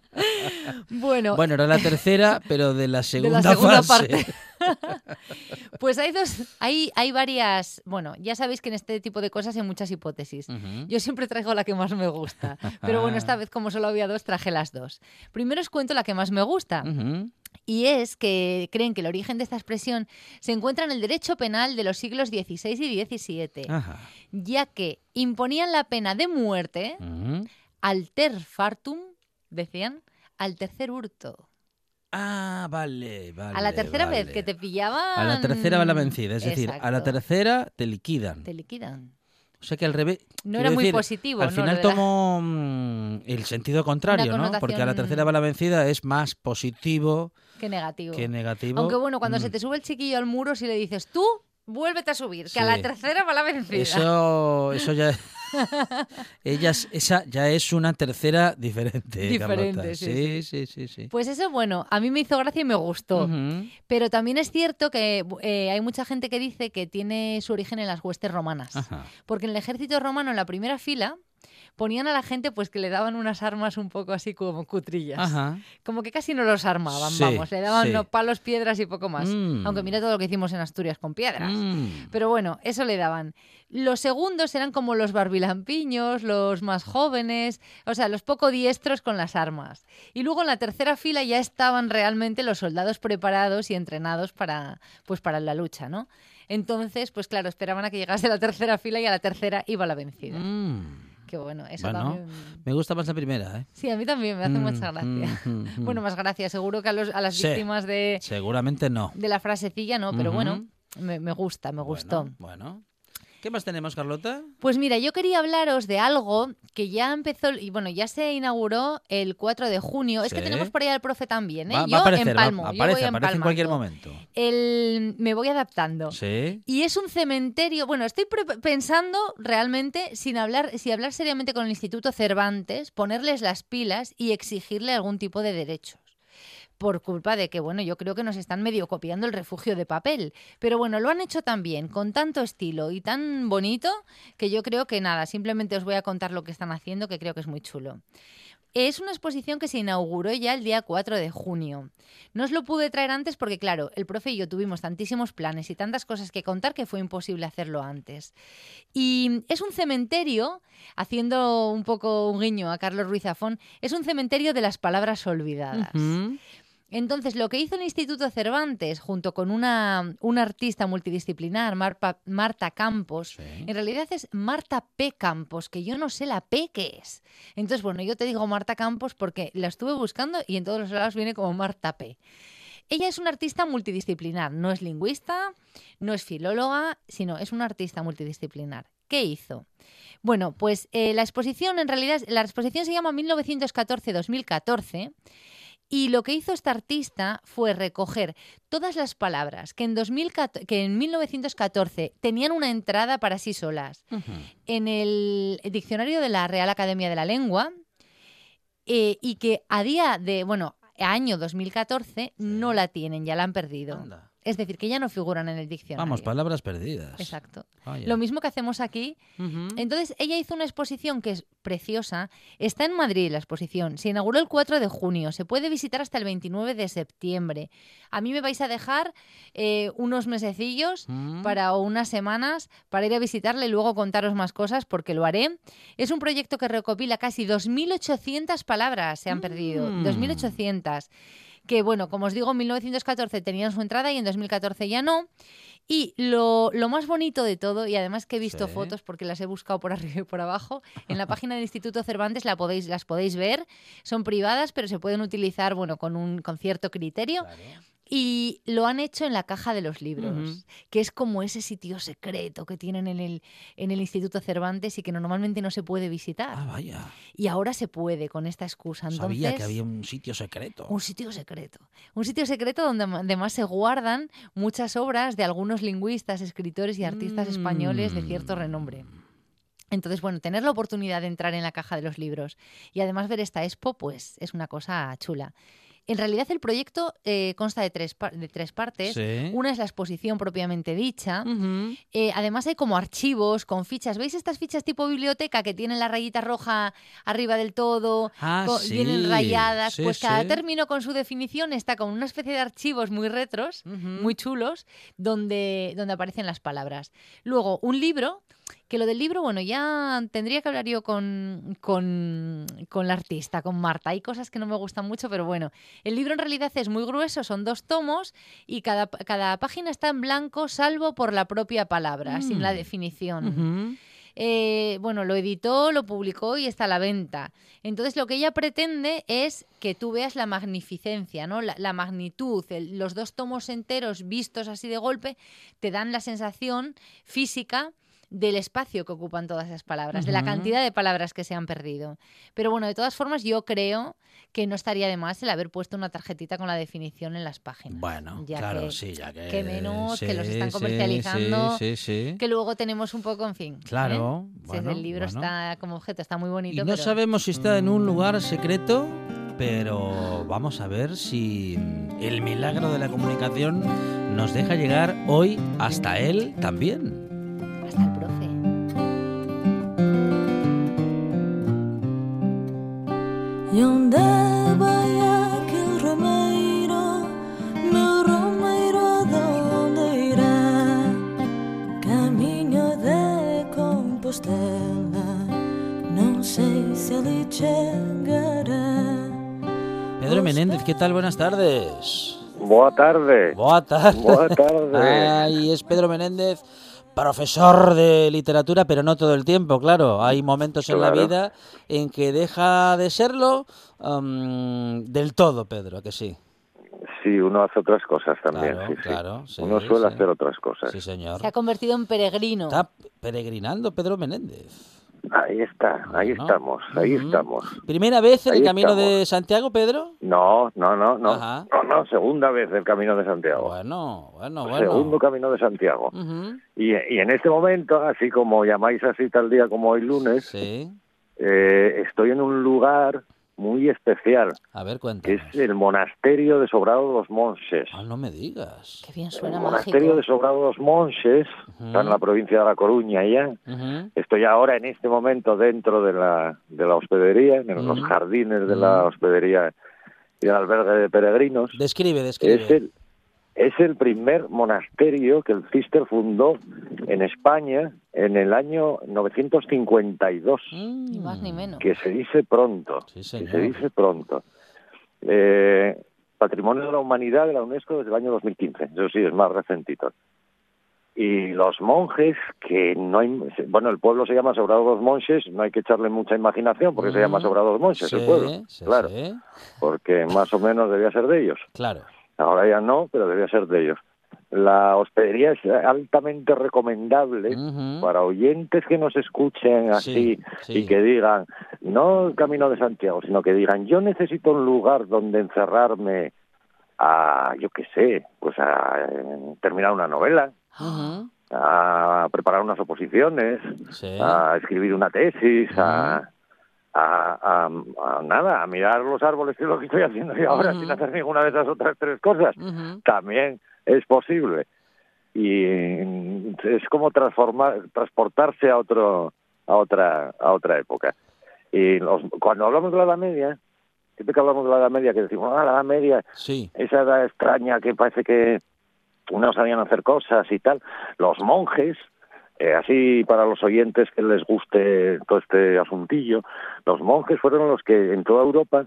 bueno, Bueno, era la tercera, pero de la de segunda, la segunda fase. parte. pues hay dos, hay, hay varias, bueno, ya sabéis que en este tipo de cosas hay muchas hipótesis. Yo siempre traigo la que más me gusta, pero bueno, esta vez como solo había dos, traje las dos. Primero os cuento la que más me gusta. Y es que creen que el origen de esta expresión se encuentra en el derecho penal de los siglos XVI y XVII, Ajá. ya que imponían la pena de muerte Ujú. alter fartum, decían, al tercer hurto. Ah, vale, vale. a la tercera vez que te pillaban... A la tercera va la vencida, es decir, a la tercera te liquidan. Te liquidan. O sea que al revés. No era muy decir, positivo, Al ¿no? Final la- tomó mm, el sentido contrario, ¿no? Porque a la tercera va la vencida es más positivo Qué negativo. que negativo. Aunque bueno, cuando Mm. se te sube el chiquillo al muro, si le dices, tú, vuélvete a subir, que a la tercera va la vencida. Eso, eso ya. Ellas, esa ya es una tercera diferente. Diferente, sí, sí, sí, sí, sí. Pues eso, bueno, a mí me hizo gracia y me gustó. Pero también es cierto que eh, hay mucha gente que dice que tiene su origen en las huestes romanas. Ajá. Porque en el ejército romano, en la primera fila, ponían a la gente pues que le daban unas armas un poco así como cutrillas. Ajá. Como que casi no los armaban, Sí, vamos. Le daban sí. unos palos, piedras y poco más. Mm. Aunque mira todo lo que hicimos en Asturias con piedras. Mm. Pero bueno, eso le daban. Los segundos eran como los barbilampiños, los más jóvenes, o sea, los poco diestros con las armas. Y luego en la tercera fila ya estaban realmente los soldados preparados y entrenados para, pues, para la lucha, ¿no? Entonces, pues claro, esperaban a que llegase la tercera fila y a la tercera iba la vencida. Mm. Qué bueno, eso Bueno, también. me gusta más la primera, ¿eh? Sí, a mí también me hace Mm, mucha gracia. mm, mm, mm. Bueno, más gracia. Seguro que a, los- a las Sí. víctimas de, Seguramente no. de la frasecilla no, pero bueno, me, me gusta, me gustó. Bueno, bueno. ¿Qué más tenemos, Carlota? Pues mira, yo quería hablaros de algo que ya empezó, y bueno, ya se inauguró el 4 de junio. Es que tenemos por ahí al profe también, ¿eh? Va, va yo a aparecer, va- empalmo, yo aparece, voy aparece en cualquier momento. El, me voy adaptando. Sí. Y es un cementerio. Bueno, estoy pensando realmente, sin hablar, si hablar seriamente con el Instituto Cervantes, ponerles las pilas y exigirle algún tipo de derechos. Por culpa de que, bueno, yo creo que nos están medio copiando el refugio de papel. Pero bueno, lo han hecho tan bien, con tanto estilo y tan bonito, que yo creo que nada, simplemente os voy a contar lo que están haciendo, que creo que es muy chulo. Es una exposición que se inauguró ya el día 4 de junio. No os lo pude traer antes porque, claro, el profe y yo tuvimos tantísimos planes y tantas cosas que contar que fue imposible hacerlo antes. Y es un cementerio, haciendo un poco un guiño a Carlos Ruiz Zafón, es un cementerio de las palabras olvidadas. Entonces, lo que hizo el Instituto Cervantes, junto con una, una artista multidisciplinar, Marpa- Marta Campos, Sí. en realidad es Marta P. Campos, que yo no sé la P que es. Entonces, bueno, yo te digo Marta Campos porque la estuve buscando y en todos los lados viene como Marta P. Ella es una artista multidisciplinar, no es lingüista, no es filóloga, sino es una artista multidisciplinar. ¿Qué hizo? Bueno, pues eh, la exposición, en realidad, la exposición se llama 1914-2014 y lo que hizo esta artista fue recoger todas las palabras que en, 2014 que en 1914 tenían una entrada para sí solas en el diccionario de la Real Academia de la Lengua eh, y que a día de, bueno, año 2014 no la tienen, ya la han perdido. Anda. Es decir, que ya no figuran en el diccionario. Vamos, palabras perdidas. Exacto. Lo mismo que hacemos aquí. Entonces, ella hizo una exposición que es preciosa. Está en Madrid la exposición. Se inauguró el 4 de junio. Se puede visitar hasta el 29 de septiembre. A mí me vais a dejar eh, unos mesecillos Mm. para o unas semanas para ir a visitarla y luego contaros más cosas porque lo haré. Es un proyecto que recopila casi 2.800 palabras. Se han perdido. Mm. 2.800 que bueno, como os digo, en 1914 tenían su entrada y en 2014 ya no. Y lo, lo más bonito de todo, y además que he visto Sí. fotos porque las he buscado por arriba y por abajo, en la página del Instituto Cervantes la podéis, las podéis ver. Son privadas, pero se pueden utilizar bueno, con, un, con cierto criterio. Y lo han hecho en la caja de los libros, que es como ese sitio secreto que tienen en el, en el Instituto Cervantes y que normalmente no se puede visitar. Ah, vaya. Y ahora se puede con esta excusa. Entonces, Sabía que había un sitio secreto. un sitio secreto. Un sitio secreto donde además se guardan muchas obras de algunos lingüistas, escritores y artistas españoles de cierto renombre. Entonces, bueno, tener la oportunidad de entrar en la caja de los libros y además ver esta expo, pues es una cosa chula. En realidad el proyecto eh, consta de tres, de tres partes. Sí. Una es la exposición propiamente dicha. Eh, además hay como archivos con fichas. ¿Veis estas fichas tipo biblioteca que tienen la rayita roja arriba del todo? Ah, sí. Vienen rayadas. Sí, pues cada término con su definición está con una especie de archivos muy retros, muy chulos, donde, donde aparecen las palabras. Luego, un libro, que lo del libro, bueno, ya tendría que hablar yo con, con, con la artista, con Marta. Hay cosas que no me gustan mucho, pero bueno. El libro en realidad es muy grueso, son dos tomos y cada, cada página está en blanco, salvo por la propia palabra, sin la Mm. definición. Eh, bueno, lo editó, lo publicó y está a la venta. Entonces, lo que ella pretende es que tú veas la magnificencia, ¿no? La, la magnitud. el- los dos tomos enteros vistos así de golpe te dan la sensación física del espacio que ocupan todas esas palabras, de la cantidad de palabras que se han perdido. Pero bueno, de todas formas, yo creo que no estaría de más el haber puesto una tarjetita con la definición en las páginas. Bueno, Ya claro, que- sí, ya que... que menos, que los están comercializando, Sí, sí, sí. Que luego tenemos un poco, en fin. Claro, ¿eh? Sí, bueno, el libro bueno. está como objeto, está muy bonito. Y no pero- sabemos si está en un lugar secreto, pero vamos a ver si el milagro de la comunicación nos deja llegar hoy hasta él también. El profe. E onde vai aquele rameiro, meu rameiro aonde irá? Caminho de Compostela, não sei se ele chegará. Pedro Menéndez, ¿qué tal? Buenas tardes. Boa tarde. Boa tarde. Boa tarde. Ay, es Pedro Menéndez, profesor de literatura, pero no todo el tiempo, claro. Hay momentos en la vida en que deja de serlo del todo, Pedro, ¿a que sí. Sí, uno hace otras cosas también. Claro, sí, sí. claro, sí, uno suele sí. hacer otras cosas. Sí, señor. Se ha convertido en peregrino. Está peregrinando Pedro Menéndez. Ahí está, ahí estamos, ahí estamos. ¿Primera vez en Ahí el camino estamos. de Santiago, Pedro? No, no, no, no. Ajá. No, no, segunda vez del Camino de Santiago. Bueno, bueno, bueno. Segundo Camino de Santiago. Y, y en este momento, así como llamáis así tal día como hoy lunes, Sí. eh, estoy en un lugar muy especial, A ver, cuéntanos. es el monasterio de Sobrado dos Monses. Ah, no me digas. Qué bien El suena monasterio mágico. de Sobrado dos Monses, está en la provincia de La Coruña ya. Estoy ahora en este momento dentro de la, de la hospedería, en los jardines de la hospedería y del albergue de peregrinos. Describe, describe. Es el, es el primer monasterio que el Cister fundó en España en el año 952, Ni más ni menos. que se dice pronto, Sí, que se dice pronto. Eh, Patrimonio de la Humanidad de la UNESCO desde el año 2015, eso sí, es más recentito. Y los monjes, que no hay... Bueno, el pueblo se llama Sobrado dos Monjes, no hay que echarle mucha imaginación porque se llama Mm. Sobrado dos Monjes el Sí, pueblo, sí, claro, sí. porque más o menos debía ser de ellos. Claro. Ahora ya no, pero debía ser de ellos. La hospedería es altamente recomendable para oyentes que nos escuchen así Sí, sí. y que digan, no el Camino de Santiago, sino que digan, yo necesito un lugar donde encerrarme a, yo qué sé, pues a terminar una novela, a preparar unas oposiciones, Sí. a escribir una tesis, a, a, a- a nada, a mirar los árboles, que es lo que estoy haciendo yo ahora, sin hacer ninguna de esas otras tres cosas. También es posible. Y es como transformar, transportarse a otro, a otra, a otra época. Y los- cuando hablamos de la Edad Media, siempre que hablamos de la Edad Media, que decimos, ah, la Edad Media, Sí. esa edad extraña que parece que no sabían hacer cosas y tal. Los monjes, eh, así para los oyentes que les guste todo este asuntillo, los monjes fueron los que en toda Europa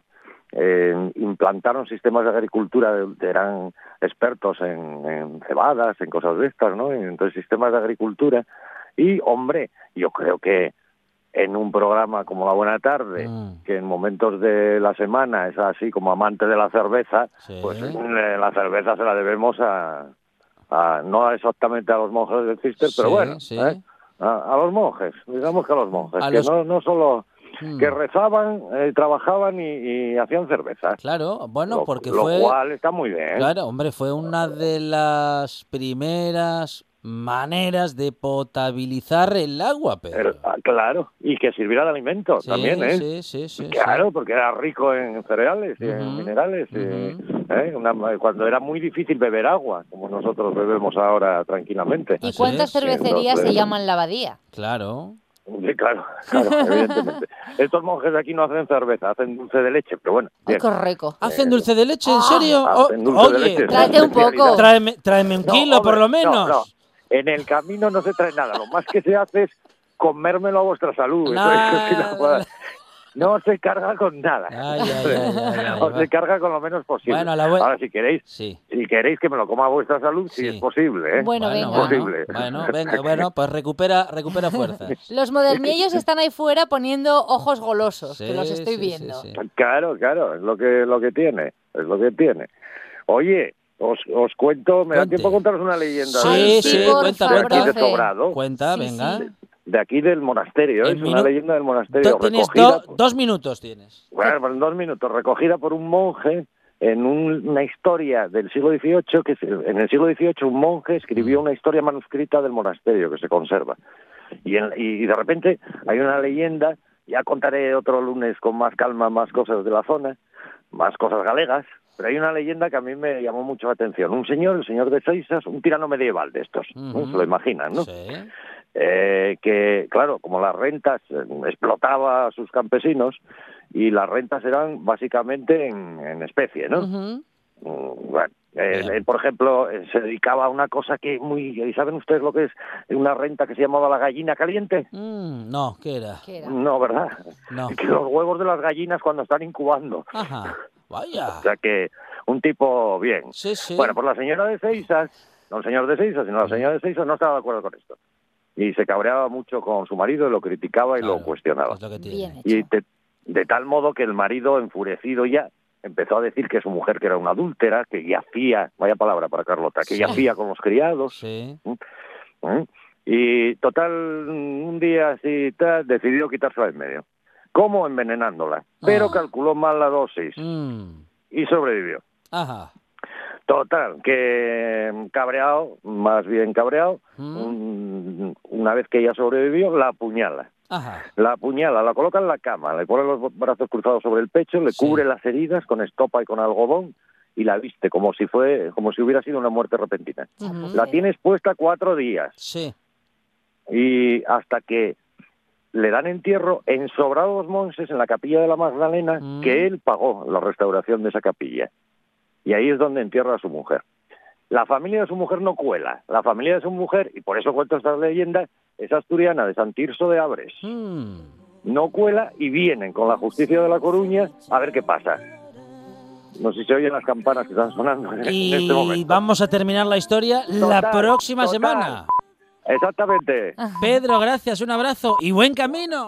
eh, implantaron sistemas de agricultura, eran expertos en, en cebadas, en cosas de estas, ¿no? Entonces, sistemas de agricultura. Y, hombre, yo creo que en un programa como La Buena Tarde, Mm. que en momentos de la semana es así como amante de la cerveza, Sí. pues eh, la cerveza se la debemos a, a- no exactamente a los monjes del Cister, pero bueno, sí. ¿eh? a, a los monjes, digamos que a los monjes, A que los- no, no solo Mm. que rezaban, eh, trabajaban y, y hacían cerveza. Claro, bueno, lo, porque lo fue... cual está muy bien. Claro, hombre, fue una de las primeras maneras de potabilizar el agua, Pero, Pedro. ah, claro, y que sirviera de alimento Sí, también, ¿eh? sí, sí, sí, Claro, porque era rico en cereales y en minerales. y, ¿eh? Una- cuando era muy difícil beber agua, como nosotros bebemos ahora tranquilamente. ¿Y cuántas cervecerías se llaman la abadía? Claro. Sí, claro, claro, evidentemente. Estos monjes de aquí no hacen cerveza, hacen dulce de leche, pero bueno. Ay, bien. qué rico. ¿Hacen dulce de leche? ¿En serio? Ah, O- hacen dulce de oye, leche, Tráete un poco. tráeme, tráeme un No, kilo por lo no, menos. no. En el camino no se trae nada, lo más que se hace es comérmelo a vuestra salud. Eso- eso No se carga con nada. Ay, ay, ay, ay, ay, o va. se carga con lo menos posible. Bueno, la Ahora, si queréis, Sí. si queréis que me lo coma a vuestra salud, sí, Sí. es posible, ¿eh? Bueno, venga. bueno, Posible. bueno, venga, bueno, pues recupera, recupera fuerzas. Los modernillos están ahí fuera poniendo ojos golosos, que los estoy sí, viendo. sí, sí. Claro, claro, es lo que lo que tiene, es lo que tiene. Oye, os, os cuento, me da tiempo contaros una leyenda Sí, de, sí, sí, porfa, cuenta, de aquí de profe. Sobrado, Cuenta, Sí, venga. sí. de aquí del monasterio, es minu- una leyenda del monasterio Do- tienes recogida, do- dos minutos tienes. bueno, pues en dos minutos, recogida por un monje en un- una historia del siglo XVIII, que se- en el siglo XVIII un monje Mm. escribió una historia manuscrita del monasterio que se conserva. Y, en- y de repente hay una leyenda, ya contaré otro lunes con más calma más cosas de la zona, más cosas galegas, pero hay una leyenda que a mí me llamó mucho la atención. Un señor, el señor de Seisas, un tirano medieval de estos, ¿no? Se lo imaginan, ¿no? Sí. eh, que, claro, como las rentas eh, explotaba a sus campesinos y las rentas eran básicamente en, en especie, ¿no? Mm, Bueno, eh, Bien. él, por ejemplo, eh, se dedicaba a una cosa que muy... ¿Y saben ustedes lo que es una renta que se llamaba la gallina caliente? Mm, no, ¿qué era? ¿Qué era? No, ¿verdad? No. Que los huevos de las gallinas cuando están incubando. Ajá. Vaya. O sea que un tipo bien. Sí, sí. Bueno, pues la señora de Seisas, no el señor de Seisas, sino la señora de Seisas no estaba de acuerdo con esto. Y se cabreaba mucho con su marido y lo criticaba y lo cuestionaba. lo. Y de, de tal modo que el marido, enfurecido ya, empezó a decir que su mujer que era una adúltera, que yacía, vaya palabra para Carlota, que Sí. yacía con los criados. Sí. ¿eh? Y total, un día así tal, decidió quitársela en medio. ¿Cómo? Envenenándola. Pero Ah. calculó mal la dosis Mm, y sobrevivió. Ajá. Total, que mm, cabreado, más bien cabreado, Mm. un- una vez que ella sobrevivió, la apuñala. Ajá. La apuñala, la coloca en la cama, le pone los brazos cruzados sobre el pecho, le Sí. cubre las heridas con estopa y con algodón y la viste como si fue, como si hubiera sido una muerte repentina. La tienes puesta cuatro días Sí. y hasta que le dan entierro en Sobrados Monses, en la capilla de la Magdalena, Mm. que él pagó la restauración de esa capilla. Y ahí es donde entierra a su mujer. La familia de su mujer no cuela. La familia de su mujer, y por eso cuento esta leyenda, es asturiana, de San Tirso de Abres. Mm. No cuela y vienen con la justicia de La Coruña a ver qué pasa. No sé si se oyen las campanas que están sonando en Y este momento. vamos a terminar la historia la próxima total. semana. Exactamente. Pedro, gracias, un abrazo y buen camino.